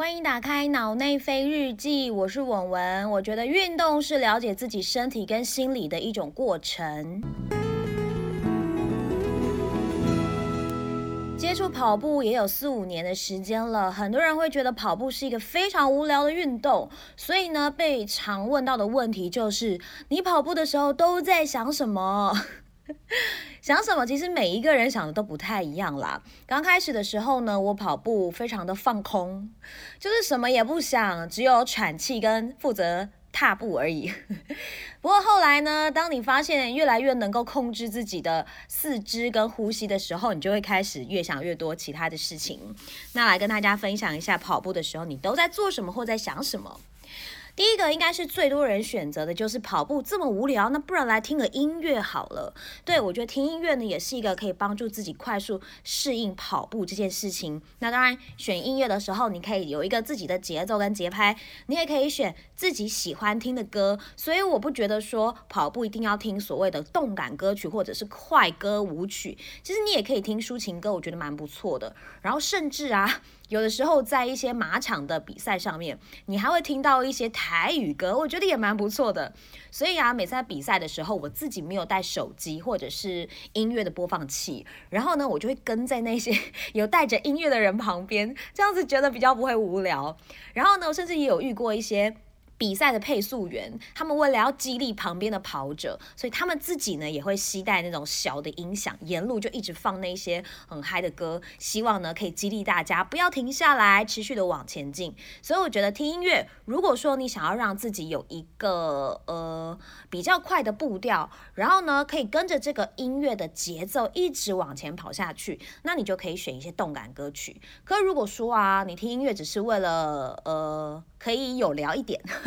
欢迎打开脑内飞日记，我是文文。我觉得运动是了解自己身体跟心理的一种过程。接触跑步也有四五年的时间了，很多人会觉得跑步是一个非常无聊的运动，所以呢，被常问到的问题就是：你跑步的时候都在想什么？想什么？其实每一个人想的都不太一样啦。刚开始的时候呢，我跑步非常的放空，就是什么也不想，只有喘气跟负责踏步而已。不过后来呢，当你发现越来越能够控制自己的四肢跟呼吸的时候，你就会开始越想越多其他的事情。那来跟大家分享一下，跑步的时候你都在做什么或在想什么。第一个应该是最多人选择的，就是跑步这么无聊，那不然来听个音乐好了。对，我觉得听音乐呢，也是一个可以帮助自己快速适应跑步这件事情。那当然，选音乐的时候，你可以有一个自己的节奏跟节拍，你也可以选自己喜欢听的歌。所以我不觉得说跑步一定要听所谓的动感歌曲或者是快歌舞曲，其实你也可以听抒情歌，我觉得蛮不错的。然后甚至啊。有的时候在一些马场的比赛上面，你还会听到一些台语歌，我觉得也蛮不错的。所以啊，每次在比赛的时候，我自己没有带手机或者是音乐的播放器，然后呢，我就会跟在那些 有带着音乐的人旁边，这样子觉得比较不会无聊。然后呢，我甚至也有遇过一些。比赛的配速员，他们为了要激励旁边的跑者，所以他们自己呢也会携带那种小的音响，沿路就一直放那些很嗨的歌，希望呢可以激励大家不要停下来，持续的往前进。所以我觉得听音乐，如果说你想要让自己有一个呃比较快的步调，然后呢可以跟着这个音乐的节奏一直往前跑下去，那你就可以选一些动感歌曲。可如果说啊，你听音乐只是为了呃。可以有聊一点。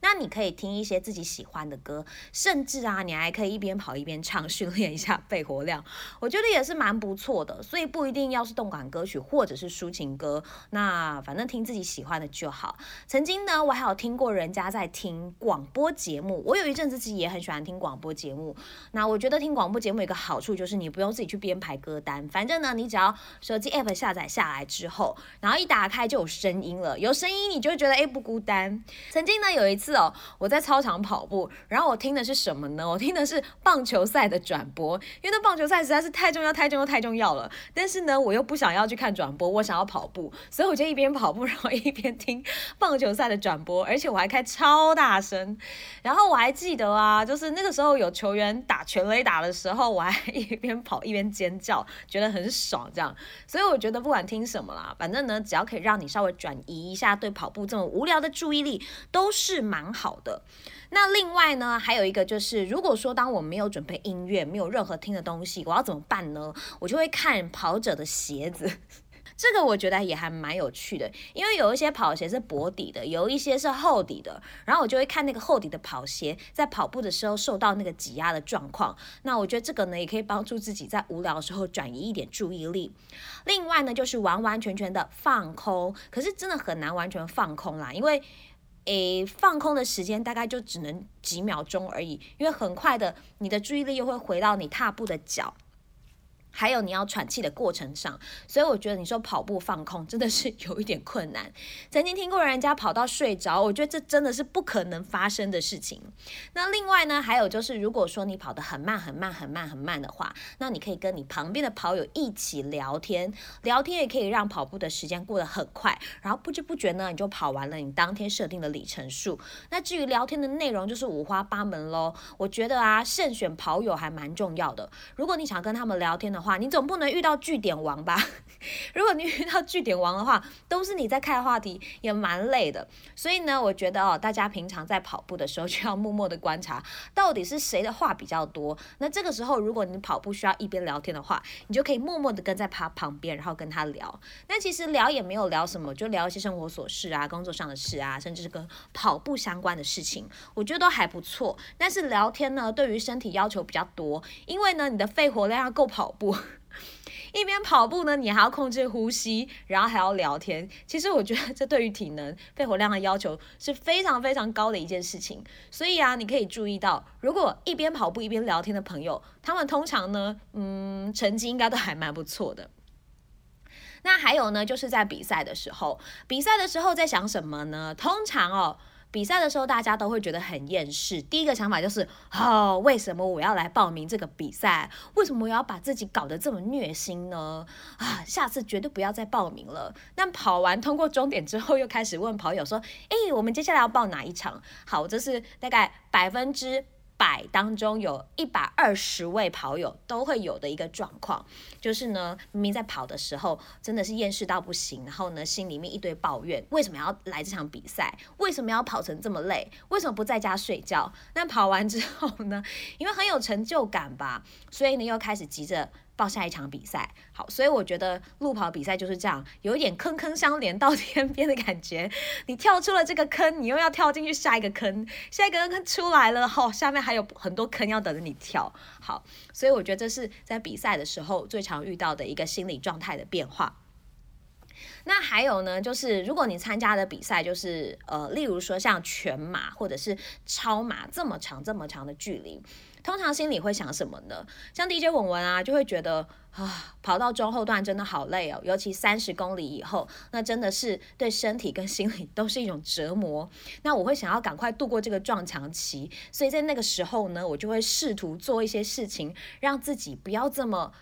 那你可以听一些自己喜欢的歌，甚至啊，你还可以一边跑一边唱，训练一下肺活量，我觉得也是蛮不错的。所以不一定要是动感歌曲或者是抒情歌，那反正听自己喜欢的就好。曾经呢，我还有听过人家在听广播节目，我有一阵子自己也很喜欢听广播节目。那我觉得听广播节目有一个好处就是你不用自己去编排歌单，反正呢，你只要手机 app 下载下来之后，然后一打开就有声音了，有声音你就会觉得诶不孤单。曾经呢有一次。我在操场跑步，然后我听的是什么呢？我听的是棒球赛的转播，因为那棒球赛实在是太重要、太重要、太重要了。但是呢，我又不想要去看转播，我想要跑步，所以我就一边跑步，然后一边听棒球赛的转播，而且我还开超大声。然后我还记得啊，就是那个时候有球员打全垒打的时候，我还一边跑一边尖叫，觉得很爽。这样，所以我觉得不管听什么啦，反正呢，只要可以让你稍微转移一下对跑步这么无聊的注意力，都是蛮。蛮好的。那另外呢，还有一个就是，如果说当我没有准备音乐，没有任何听的东西，我要怎么办呢？我就会看跑者的鞋子，这个我觉得也还蛮有趣的，因为有一些跑鞋是薄底的，有一些是厚底的，然后我就会看那个厚底的跑鞋在跑步的时候受到那个挤压的状况。那我觉得这个呢，也可以帮助自己在无聊的时候转移一点注意力。另外呢，就是完完全全的放空，可是真的很难完全放空啦，因为。诶，放空的时间大概就只能几秒钟而已，因为很快的，你的注意力又会回到你踏步的脚。还有你要喘气的过程上，所以我觉得你说跑步放空真的是 有一点困难。曾经听过人家跑到睡着，我觉得这真的是不可能发生的事情。那另外呢，还有就是如果说你跑得很慢很慢很慢很慢的话，那你可以跟你旁边的跑友一起聊天，聊天也可以让跑步的时间过得很快，然后不知不觉呢你就跑完了你当天设定的里程数。那至于聊天的内容就是五花八门喽。我觉得啊，慎选跑友还蛮重要的。如果你想跟他们聊天的话，话你总不能遇到据点王吧？如果你遇到据点王的话，都是你在开话题，也蛮累的。所以呢，我觉得哦，大家平常在跑步的时候，就要默默的观察，到底是谁的话比较多。那这个时候，如果你跑步需要一边聊天的话，你就可以默默的跟在他旁边，然后跟他聊。那其实聊也没有聊什么，就聊一些生活琐事啊、工作上的事啊，甚至是跟跑步相关的事情，我觉得都还不错。但是聊天呢，对于身体要求比较多，因为呢，你的肺活量要够跑步。一边跑步呢，你还要控制呼吸，然后还要聊天。其实我觉得这对于体能、肺活量的要求是非常非常高的一件事情。所以啊，你可以注意到，如果一边跑步一边聊天的朋友，他们通常呢，嗯，成绩应该都还蛮不错的。那还有呢，就是在比赛的时候，比赛的时候在想什么呢？通常哦。比赛的时候，大家都会觉得很厌世。第一个想法就是：哦，为什么我要来报名这个比赛？为什么我要把自己搞得这么虐心呢？啊，下次绝对不要再报名了。那跑完通过终点之后，又开始问跑友说：诶，我们接下来要报哪一场？好，这是大概百分之。百当中有一百二十位跑友都会有的一个状况，就是呢，明明在跑的时候真的是厌世到不行，然后呢，心里面一堆抱怨，为什么要来这场比赛？为什么要跑成这么累？为什么不在家睡觉？那跑完之后呢，因为很有成就感吧，所以呢，又开始急着。报下一场比赛，好，所以我觉得路跑比赛就是这样，有一点坑坑相连到 天边的感觉。你跳出了这个坑，你又要跳进去下一个坑，下一个坑出来了，吼，下面还有很多坑要等着你跳。好，所以我觉得这是在比赛的时候最常遇到的一个心理状态的变化。那还有呢，就是如果你参加的比赛就是呃，例如说像全马或者是超马这么长这么长的距离。通常心里会想什么呢？像 DJ 文文啊，就会觉得啊，跑到中后段真的好累哦，尤其三十公里以后，那真的是对身体跟心理都是一种折磨。那我会想要赶快度过这个撞墙期，所以在那个时候呢，我就会试图做一些事情，让自己不要这么。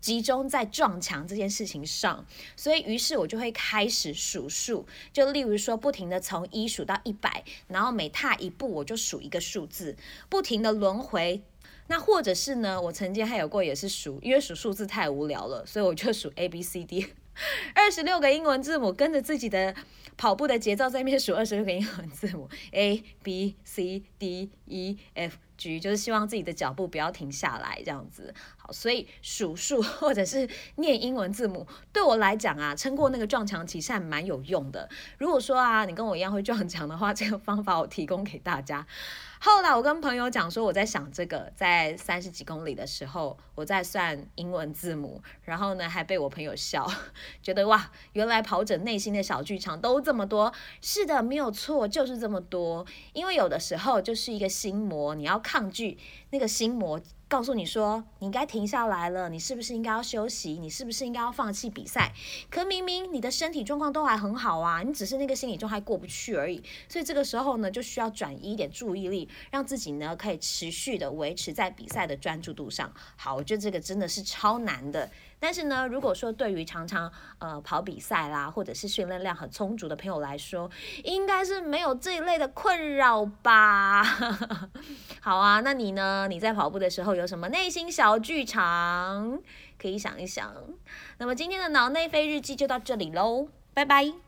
集中在撞墙这件事情上，所以于是我就会开始数数，就例如说不停的从一数到一百，然后每踏一步我就数一个数字，不停的轮回。那或者是呢，我曾经还有过也是数，因为数数字太无聊了，所以我就数 A B C D，二十六个英文字母，跟着自己的跑步的节奏在那边数二十六个英文字母 A B C D E F G，就是希望自己的脚步不要停下来，这样子所以数数或者是念英文字母，对我来讲啊，撑过那个撞墙其实还蛮有用的。如果说啊，你跟我一样会撞墙的话，这个方法我提供给大家。后来我跟朋友讲说，我在想这个，在三十几公里的时候，我在算英文字母，然后呢还被我朋友笑，觉得哇，原来跑者内心的小剧场都这么多。是的，没有错，就是这么多。因为有的时候就是一个心魔，你要抗拒那个心魔。告诉你说，你应该停下来了，你是不是应该要休息？你是不是应该要放弃比赛？可明明你的身体状况都还很好啊，你只是那个心理状态过不去而已。所以这个时候呢，就需要转移一点注意力，让自己呢可以持续的维持在比赛的专注度上。好，我觉得这个真的是超难的。但是呢，如果说对于常常呃跑比赛啦，或者是训练量很充足的朋友来说，应该是没有这一类的困扰吧？好啊，那你呢？你在跑步的时候有什么内心小剧场？可以想一想。那么今天的脑内飞日记就到这里喽，拜拜。